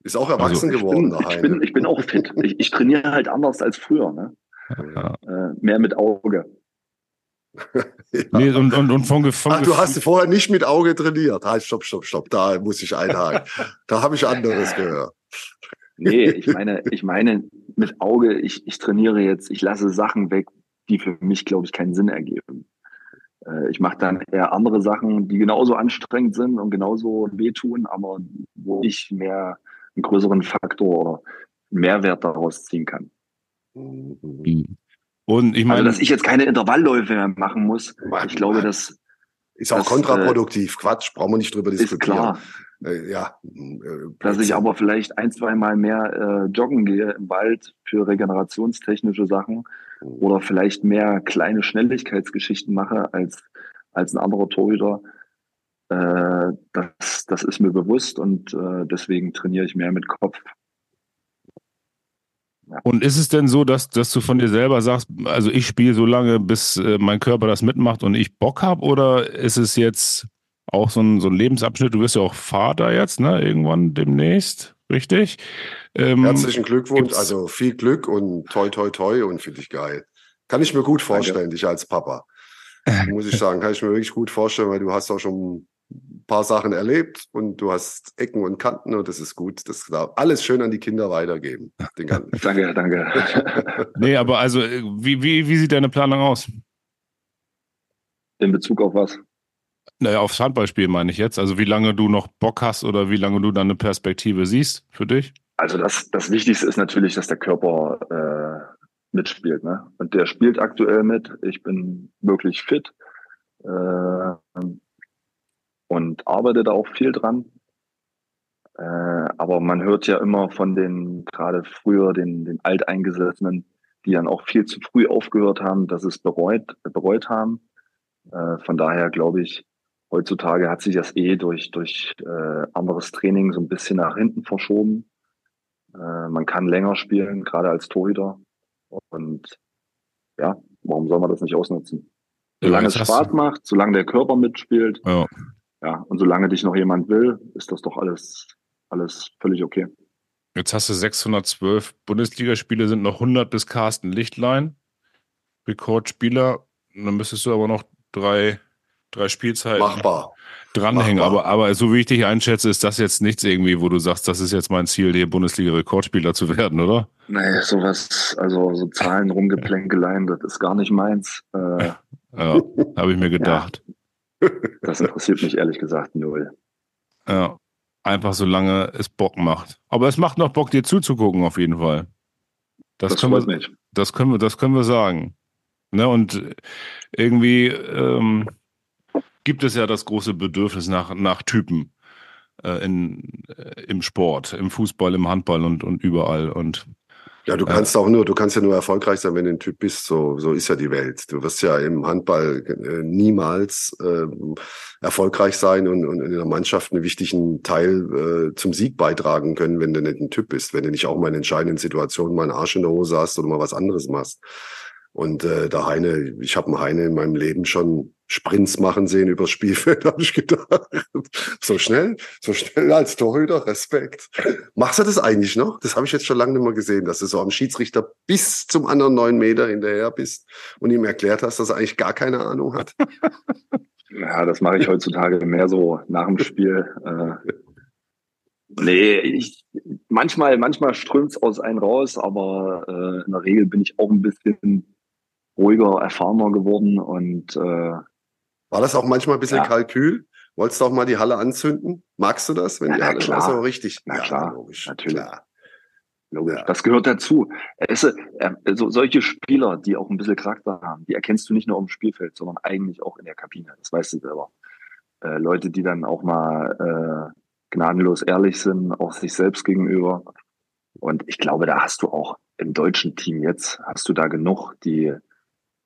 Ist auch erwachsen also, geworden, ich bin, ich bin, ich bin auch fit. Ich, ich trainiere halt anders als früher. Ne? Ja. Äh, mehr mit Auge. ja. nee, und, und, und von, von Ach, du hast vorher nicht mit Auge trainiert. Halt, stopp, stopp, stopp. Da muss ich einhaken. da habe ich anderes gehört. nee, ich meine, ich meine mit Auge, ich, ich trainiere jetzt, ich lasse Sachen weg, die für mich, glaube ich, keinen Sinn ergeben. Äh, ich mache dann eher andere Sachen, die genauso anstrengend sind und genauso wehtun, aber wo ich mehr einen größeren Faktor oder Mehrwert daraus ziehen kann. Mhm. Und ich meine, also, dass ich jetzt keine Intervallläufe mehr machen muss, Mann, ich glaube, das ist auch das, kontraproduktiv. Äh, Quatsch, brauchen wir nicht drüber diskutieren. Ist klar. Äh, ja. Äh, dass ich aber vielleicht ein, zwei Mal mehr äh, joggen gehe im Wald für regenerationstechnische Sachen. Oder vielleicht mehr kleine Schnelligkeitsgeschichten mache als, als ein anderer Torhüter. Äh, das, das ist mir bewusst und äh, deswegen trainiere ich mehr mit Kopf und ist es denn so, dass, dass du von dir selber sagst, also ich spiele so lange, bis äh, mein Körper das mitmacht und ich Bock habe? Oder ist es jetzt auch so ein, so ein Lebensabschnitt? Du wirst ja auch Vater jetzt, ne? Irgendwann demnächst, richtig? Ähm, Herzlichen Glückwunsch, also viel Glück und toi, toi, toi und finde ich geil. Kann ich mir gut vorstellen, Danke. dich als Papa. Muss ich sagen, kann ich mir wirklich gut vorstellen, weil du hast auch schon paar Sachen erlebt und du hast Ecken und Kanten und das ist gut. Das darf alles schön an die Kinder weitergeben. danke, danke. nee, aber also, wie, wie, wie sieht deine Planung aus? In Bezug auf was? Naja, aufs Handballspiel meine ich jetzt. Also wie lange du noch Bock hast oder wie lange du dann eine Perspektive siehst für dich? Also das, das Wichtigste ist natürlich, dass der Körper äh, mitspielt. Ne? Und der spielt aktuell mit. Ich bin wirklich fit. Äh, und arbeite da auch viel dran. Äh, aber man hört ja immer von den, gerade früher, den, den Alteingesessenen, die dann auch viel zu früh aufgehört haben, dass es bereut, bereut haben. Äh, von daher glaube ich, heutzutage hat sich das eh durch, durch äh, anderes Training so ein bisschen nach hinten verschoben. Äh, man kann länger spielen, gerade als Torhüter. Und ja, warum soll man das nicht ausnutzen? Solange es Spaß macht, solange der Körper mitspielt, ja. Ja, und solange dich noch jemand will, ist das doch alles, alles völlig okay. Jetzt hast du 612 Bundesligaspiele, sind noch 100 bis Carsten Lichtlein. Rekordspieler. Dann müsstest du aber noch drei, drei Spielzeiten Machbar. dranhängen. Machbar. Aber, aber so wie ich dich einschätze, ist das jetzt nichts irgendwie, wo du sagst, das ist jetzt mein Ziel, der Bundesliga-Rekordspieler zu werden, oder? Nee, sowas, also so Zahlen rumgeplänkeleien, das ist gar nicht meins. Äh, ja, habe ich mir gedacht. Ja. Das interessiert mich ehrlich gesagt null. Ja, einfach solange es Bock macht. Aber es macht noch Bock, dir zuzugucken, auf jeden Fall. Das, das können wir, nicht. Das können wir, das können wir sagen. Ne, und irgendwie ähm, gibt es ja das große Bedürfnis nach, nach Typen äh, in, äh, im Sport, im Fußball, im Handball und, und überall. Und ja, du kannst auch nur, du kannst ja nur erfolgreich sein, wenn du ein Typ bist. So, so ist ja die Welt. Du wirst ja im Handball äh, niemals äh, erfolgreich sein und, und in der Mannschaft einen wichtigen Teil äh, zum Sieg beitragen können, wenn du nicht ein Typ bist, wenn du nicht auch mal in entscheidenden Situationen mal einen Arsch in der Hose hast oder mal was anderes machst. Und äh, der Heine, ich habe einen Heine in meinem Leben schon Sprints machen sehen über Spielfeld, habe ich gedacht. So schnell, so schnell als Torhüter, Respekt. Machst du das eigentlich noch? Das habe ich jetzt schon lange nicht mehr gesehen, dass du so am Schiedsrichter bis zum anderen neun Meter hinterher bist und ihm erklärt hast, dass er eigentlich gar keine Ahnung hat. Ja, das mache ich heutzutage mehr so nach dem Spiel. Äh, nee, ich, manchmal, manchmal strömt's aus einem raus, aber äh, in der Regel bin ich auch ein bisschen ruhiger, erfahrener geworden und äh, war das auch manchmal ein bisschen ja. Kalkül? Wolltest du auch mal die Halle anzünden? Magst du das, wenn ja, die Halle klar. so richtig? Na ja, klar, logisch, natürlich. Klar. Logisch. Das gehört dazu. Es, äh, so, solche Spieler, die auch ein bisschen Charakter haben, die erkennst du nicht nur auf dem Spielfeld, sondern eigentlich auch in der Kabine. Das weißt du selber. Äh, Leute, die dann auch mal äh, gnadenlos ehrlich sind, auch sich selbst gegenüber. Und ich glaube, da hast du auch im deutschen Team jetzt, hast du da genug, die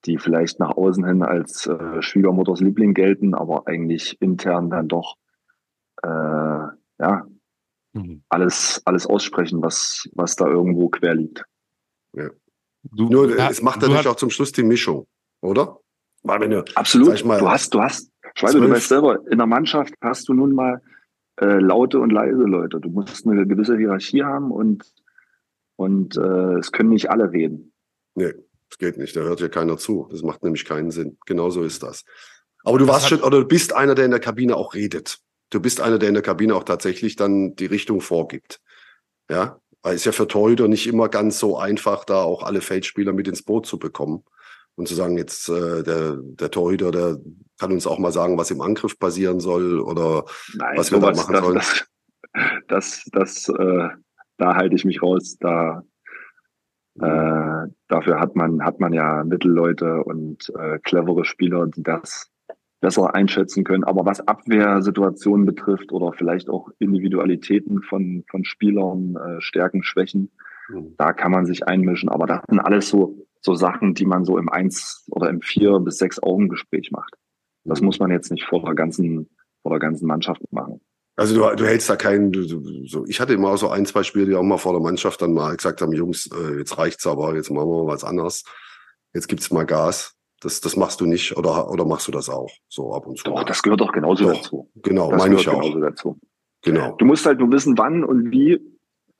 die vielleicht nach außen hin als äh, Schwiegermutters Liebling gelten, aber eigentlich intern dann doch äh, ja mhm. alles alles aussprechen, was was da irgendwo quer liegt. Ja. Du, Nur, du, es macht natürlich auch zum Schluss die Mischung, oder? Weil wenn du, Absolut. Mal, du hast, du hast, Schweibe, du weißt selber, in der Mannschaft hast du nun mal äh, laute und leise Leute. Du musst eine gewisse Hierarchie haben und und äh, es können nicht alle reden. Nee. Das geht nicht, da hört ja keiner zu. Das macht nämlich keinen Sinn. Genauso ist das. Aber du warst schon, oder du bist einer, der in der Kabine auch redet. Du bist einer, der in der Kabine auch tatsächlich dann die Richtung vorgibt. Ja, weil es ja für Torhüter nicht immer ganz so einfach, da auch alle Feldspieler mit ins Boot zu bekommen und zu sagen, jetzt äh, der, der Torhüter, der kann uns auch mal sagen, was im Angriff passieren soll oder Nein, was wir da machen das, sollen. Das, das, das äh, da halte ich mich raus. Da äh, dafür hat man, hat man ja Mittelleute und äh, clevere Spieler, die das besser einschätzen können. Aber was Abwehrsituationen betrifft oder vielleicht auch Individualitäten von, von Spielern, äh, Stärken, Schwächen, mhm. da kann man sich einmischen. Aber das sind alles so, so Sachen, die man so im eins oder im vier bis sechs Augen Gespräch macht. Das mhm. muss man jetzt nicht vor der ganzen, vor der ganzen Mannschaft machen. Also du, du hältst da keinen, du, du, so, ich hatte immer so ein, zwei Spiele, die auch mal vor der Mannschaft dann mal gesagt haben, Jungs, äh, jetzt reicht's aber, jetzt machen wir mal was anderes. Jetzt gibt's mal Gas. Das, das machst du nicht oder, oder machst du das auch so ab und zu? Doch, das gehört doch genauso doch, dazu. Genau, das meine ich auch. Genauso dazu. Genau. Du musst halt nur wissen, wann und wie.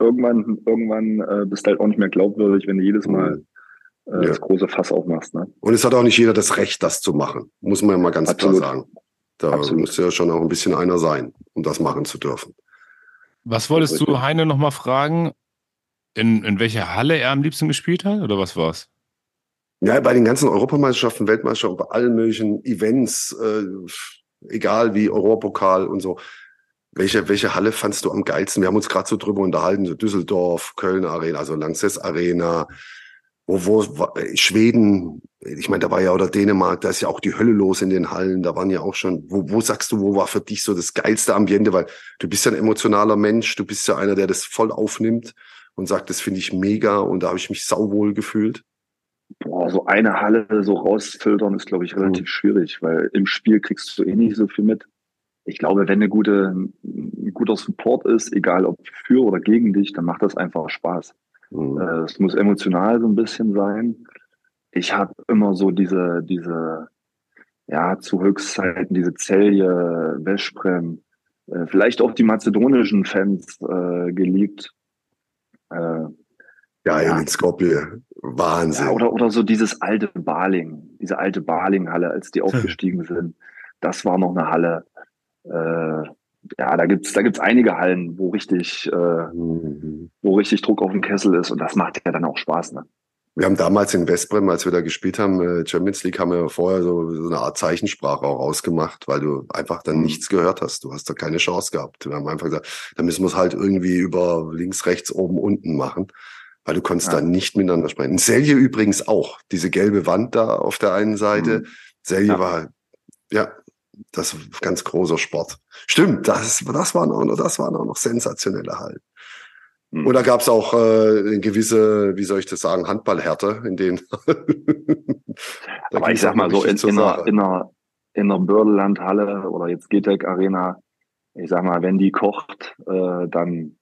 Irgendwann, irgendwann äh, bist du halt auch nicht mehr glaubwürdig, wenn du jedes Mal mhm. äh, ja. das große Fass aufmachst. Ne? Und es hat auch nicht jeder das Recht, das zu machen. Muss man ja mal ganz Absolut. klar sagen. Da Absolut. muss ja schon auch ein bisschen einer sein, um das machen zu dürfen. Was wolltest du Heine nochmal fragen? In, in welcher Halle er am liebsten gespielt hat oder was war's? Ja, bei den ganzen Europameisterschaften, Weltmeisterschaften, bei allen möglichen Events, äh, egal wie Europapokal und so. Welche, welche Halle fandst du am geilsten? Wir haben uns gerade so drüber unterhalten, so Düsseldorf, Köln Arena, also Lanxess Arena, wo, wo Schweden, ich meine, da war ja oder Dänemark, da ist ja auch die Hölle los in den Hallen, da waren ja auch schon, wo, wo sagst du, wo war für dich so das geilste Ambiente, weil du bist ja ein emotionaler Mensch, du bist ja einer, der das voll aufnimmt und sagt, das finde ich mega und da habe ich mich sauwohl gefühlt. Boah, so eine Halle so rausfiltern ist, glaube ich, relativ mhm. schwierig, weil im Spiel kriegst du eh nicht so viel mit. Ich glaube, wenn eine gute, ein guter Support ist, egal ob für oder gegen dich, dann macht das einfach Spaß. Mhm. Äh, es muss emotional so ein bisschen sein. Ich habe immer so diese, diese, ja, zu Höchstzeiten, diese Zelje, Vesprem, äh, vielleicht auch die mazedonischen Fans äh, geliebt. Äh, Geil, ja. in Skopje. Wahnsinn. Ja, oder, oder so dieses alte Baling, diese alte Baling-Halle, als die aufgestiegen sind. Das war noch eine Halle. Äh, ja, da gibt's da gibt's einige Hallen, wo richtig, äh, mhm. wo richtig Druck auf dem Kessel ist und das macht ja dann auch Spaß, ne? Wir haben damals in Westbrem, als wir da gespielt haben, äh, Champions League, haben wir vorher so, so eine Art Zeichensprache auch rausgemacht, weil du einfach dann mhm. nichts gehört hast. Du hast da keine Chance gehabt. Wir haben einfach gesagt, da müssen wir es halt irgendwie über links, rechts, oben, unten machen, weil du konntest ja. da nicht miteinander sprechen. Selje übrigens auch. Diese gelbe Wand da auf der einen Seite. Mhm. Selje ja. war, ja, das ist ganz großer Sport. Stimmt, das, das waren auch noch, das waren auch noch sensationelle Hallen. Mhm. Und da gab es auch äh, eine gewisse, wie soll ich das sagen, Handballhärte in denen. Aber ich sag mal so, in, in, einer, in, einer, in einer Bördelandhalle oder jetzt GTEC Arena, ich sag mal, wenn die kocht, äh, dann,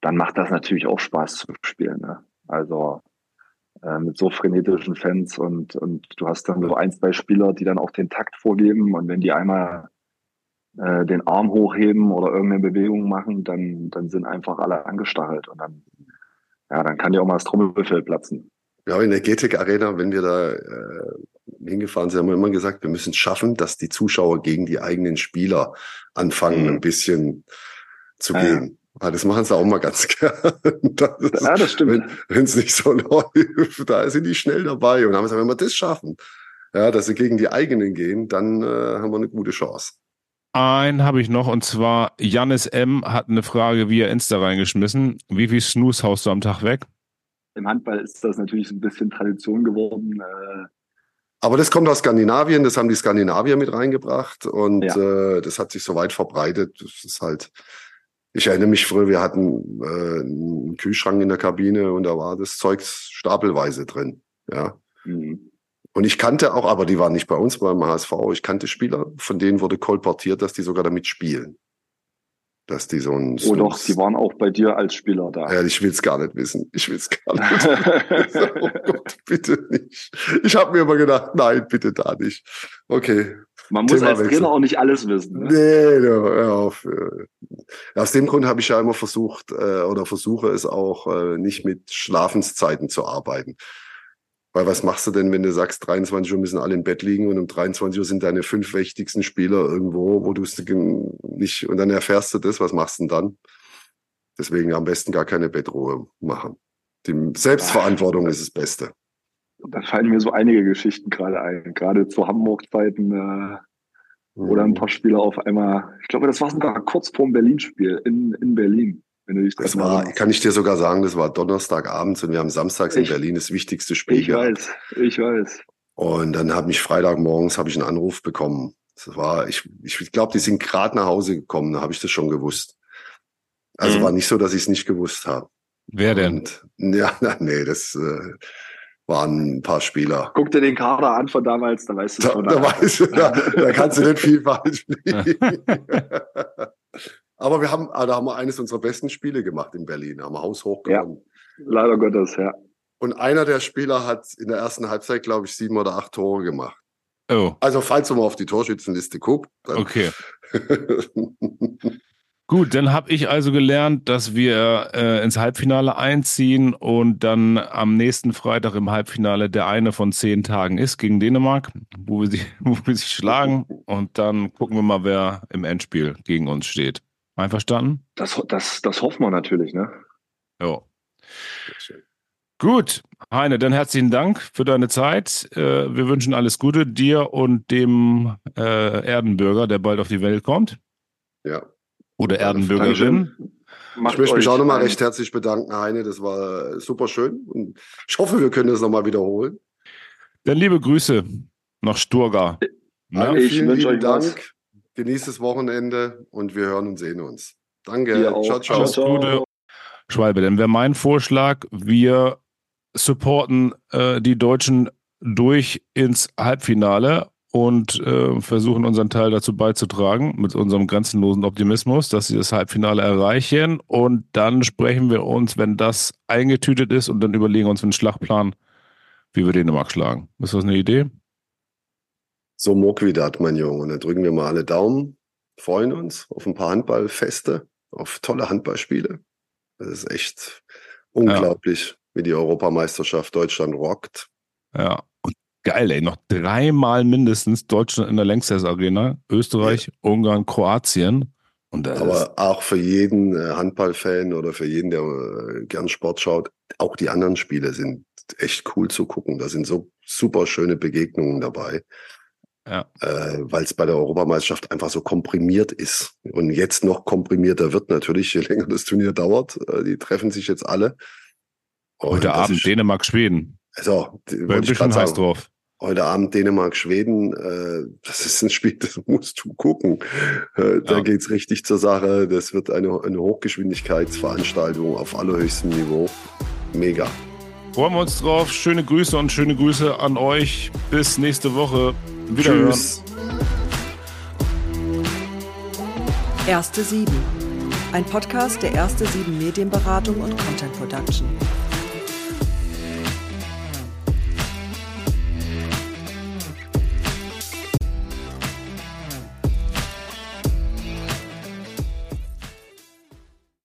dann macht das natürlich auch Spaß zu spielen. Ne? Also äh, mit so frenetischen Fans und, und du hast dann so ein, zwei Spieler, die dann auch den Takt vorgeben und wenn die einmal äh, den Arm hochheben oder irgendeine Bewegung machen, dann, dann sind einfach alle angestachelt und dann, ja, dann kann ja auch mal das Trommelfell platzen. Ja, in der GTIC Arena, wenn wir da äh, hingefahren sind, haben wir immer gesagt, wir müssen es schaffen, dass die Zuschauer gegen die eigenen Spieler anfangen, mhm. ein bisschen zu gehen. Ja, das machen sie auch mal ganz gern. Das ja, das stimmt. Wenn es nicht so läuft, da sind die schnell dabei. Und haben gesagt, wenn wir das schaffen, ja, dass sie gegen die eigenen gehen, dann äh, haben wir eine gute Chance. Einen habe ich noch und zwar Jannis M. hat eine Frage via Insta reingeschmissen. Wie viel Snooze haust du am Tag weg? Im Handball ist das natürlich ein bisschen Tradition geworden. Äh aber das kommt aus Skandinavien, das haben die Skandinavier mit reingebracht und ja. äh, das hat sich so weit verbreitet. Das ist halt, ich erinnere mich früher, wir hatten äh, einen Kühlschrank in der Kabine und da war das Zeug stapelweise drin. Ja. Mhm. Und ich kannte auch, aber die waren nicht bei uns beim HSV, ich kannte Spieler, von denen wurde kolportiert, dass die sogar damit spielen dass die so ein. Oh doch, die waren auch bei dir als Spieler da. Ja, ich will es gar nicht wissen. Ich will es gar nicht. wissen. oh Gott, bitte nicht. Ich habe mir immer gedacht, nein, bitte da nicht. Okay. Man muss Thema als Trainer auch nicht alles wissen. Ne? Nee, hör auf. Aus dem Grund habe ich ja immer versucht äh, oder versuche es auch äh, nicht mit Schlafenszeiten zu arbeiten. Weil was machst du denn, wenn du sagst, 23 Uhr müssen alle im Bett liegen und um 23 Uhr sind deine fünf wichtigsten Spieler irgendwo, wo du es nicht, und dann erfährst du das, was machst du denn dann? Deswegen am besten gar keine Bettruhe machen. Die Selbstverantwortung ist das Beste. Da fallen mir so einige Geschichten gerade ein, gerade zu Hamburg-Zeiten, äh, wo dann ein paar Spieler auf einmal, ich glaube, das war sogar kurz vorm Berlin-Spiel in, in Berlin wenn du dich das war, kann ich dir sogar sagen, das war Donnerstagabends und wir haben samstags ich, in Berlin das wichtigste Spiel Ich gehabt. weiß, ich weiß. Und dann habe ich Freitagmorgens habe ich einen Anruf bekommen. Das war, ich, ich glaube, die sind gerade nach Hause gekommen, da habe ich das schon gewusst. Also mhm. war nicht so, dass ich es nicht gewusst habe. Wer denn? Und, ja, nee, das äh, waren ein paar Spieler. Guck dir den Kader an von damals, da weißt du da, da, weißt du, da, da kannst du nicht viel falsch liegen. Aber wir haben, ah, da haben wir eines unserer besten Spiele gemacht in Berlin, haben wir haushoch gewonnen. Ja, leider Gottes, ja. Und einer der Spieler hat in der ersten Halbzeit, glaube ich, sieben oder acht Tore gemacht. Oh. Also, falls du mal auf die Torschützenliste guckst. Okay. Gut, dann habe ich also gelernt, dass wir äh, ins Halbfinale einziehen und dann am nächsten Freitag im Halbfinale der eine von zehn Tagen ist gegen Dänemark, wo wir, sie, wo wir sie schlagen. Und dann gucken wir mal, wer im Endspiel gegen uns steht. Einverstanden? Das, das, das hoffen wir natürlich, ne? Ja. Gut, Heine, dann herzlichen Dank für deine Zeit. Äh, wir wünschen alles Gute dir und dem äh, Erdenbürger, der bald auf die Welt kommt. Ja. Oder Erdenbürgerin. ich möchte mich auch nochmal recht herzlich bedanken, Heine. Das war super schön. Und ich hoffe, wir können das nochmal wiederholen. Dann liebe Grüße nach Sturga. Ja, ich wünsche euch Dank. Was. Genießt das Wochenende und wir hören und sehen uns. Danke. Ciao, ciao. Alles Gute. Schwalbe, dann wäre mein Vorschlag, wir supporten äh, die Deutschen durch ins Halbfinale und äh, versuchen unseren Teil dazu beizutragen mit unserem grenzenlosen Optimismus, dass sie das Halbfinale erreichen. Und dann sprechen wir uns, wenn das eingetütet ist, und dann überlegen uns einen Schlachtplan, wie wir Dänemark schlagen. Ist das eine Idee? So Mokwidat, mein Junge. Und dann drücken wir mal alle Daumen, freuen uns auf ein paar Handballfeste, auf tolle Handballspiele. Das ist echt unglaublich, ja. wie die Europameisterschaft Deutschland rockt. Ja, geil, ey. Noch dreimal mindestens Deutschland in der Längstes Arena. Österreich, ja. Ungarn, Kroatien. Aber auch für jeden äh, Handballfan oder für jeden, der äh, gern Sport schaut, auch die anderen Spiele sind echt cool zu gucken. Da sind so super schöne Begegnungen dabei. Ja. Äh, Weil es bei der Europameisterschaft einfach so komprimiert ist. Und jetzt noch komprimierter wird natürlich, je länger das Turnier dauert. Äh, die treffen sich jetzt alle. Und Heute Abend Dänemark-Schweden. Also, ein bisschen heiß drauf. Heute Abend Dänemark-Schweden, äh, das ist ein Spiel, das musst du gucken. Äh, da ja. geht's richtig zur Sache. Das wird eine, eine Hochgeschwindigkeitsveranstaltung auf allerhöchstem Niveau. Mega. Freuen wir uns drauf. Schöne Grüße und schöne Grüße an euch. Bis nächste Woche. Wiederhören. Tschüss. Erste Sieben. Ein Podcast der Erste Sieben Medienberatung und Content Production.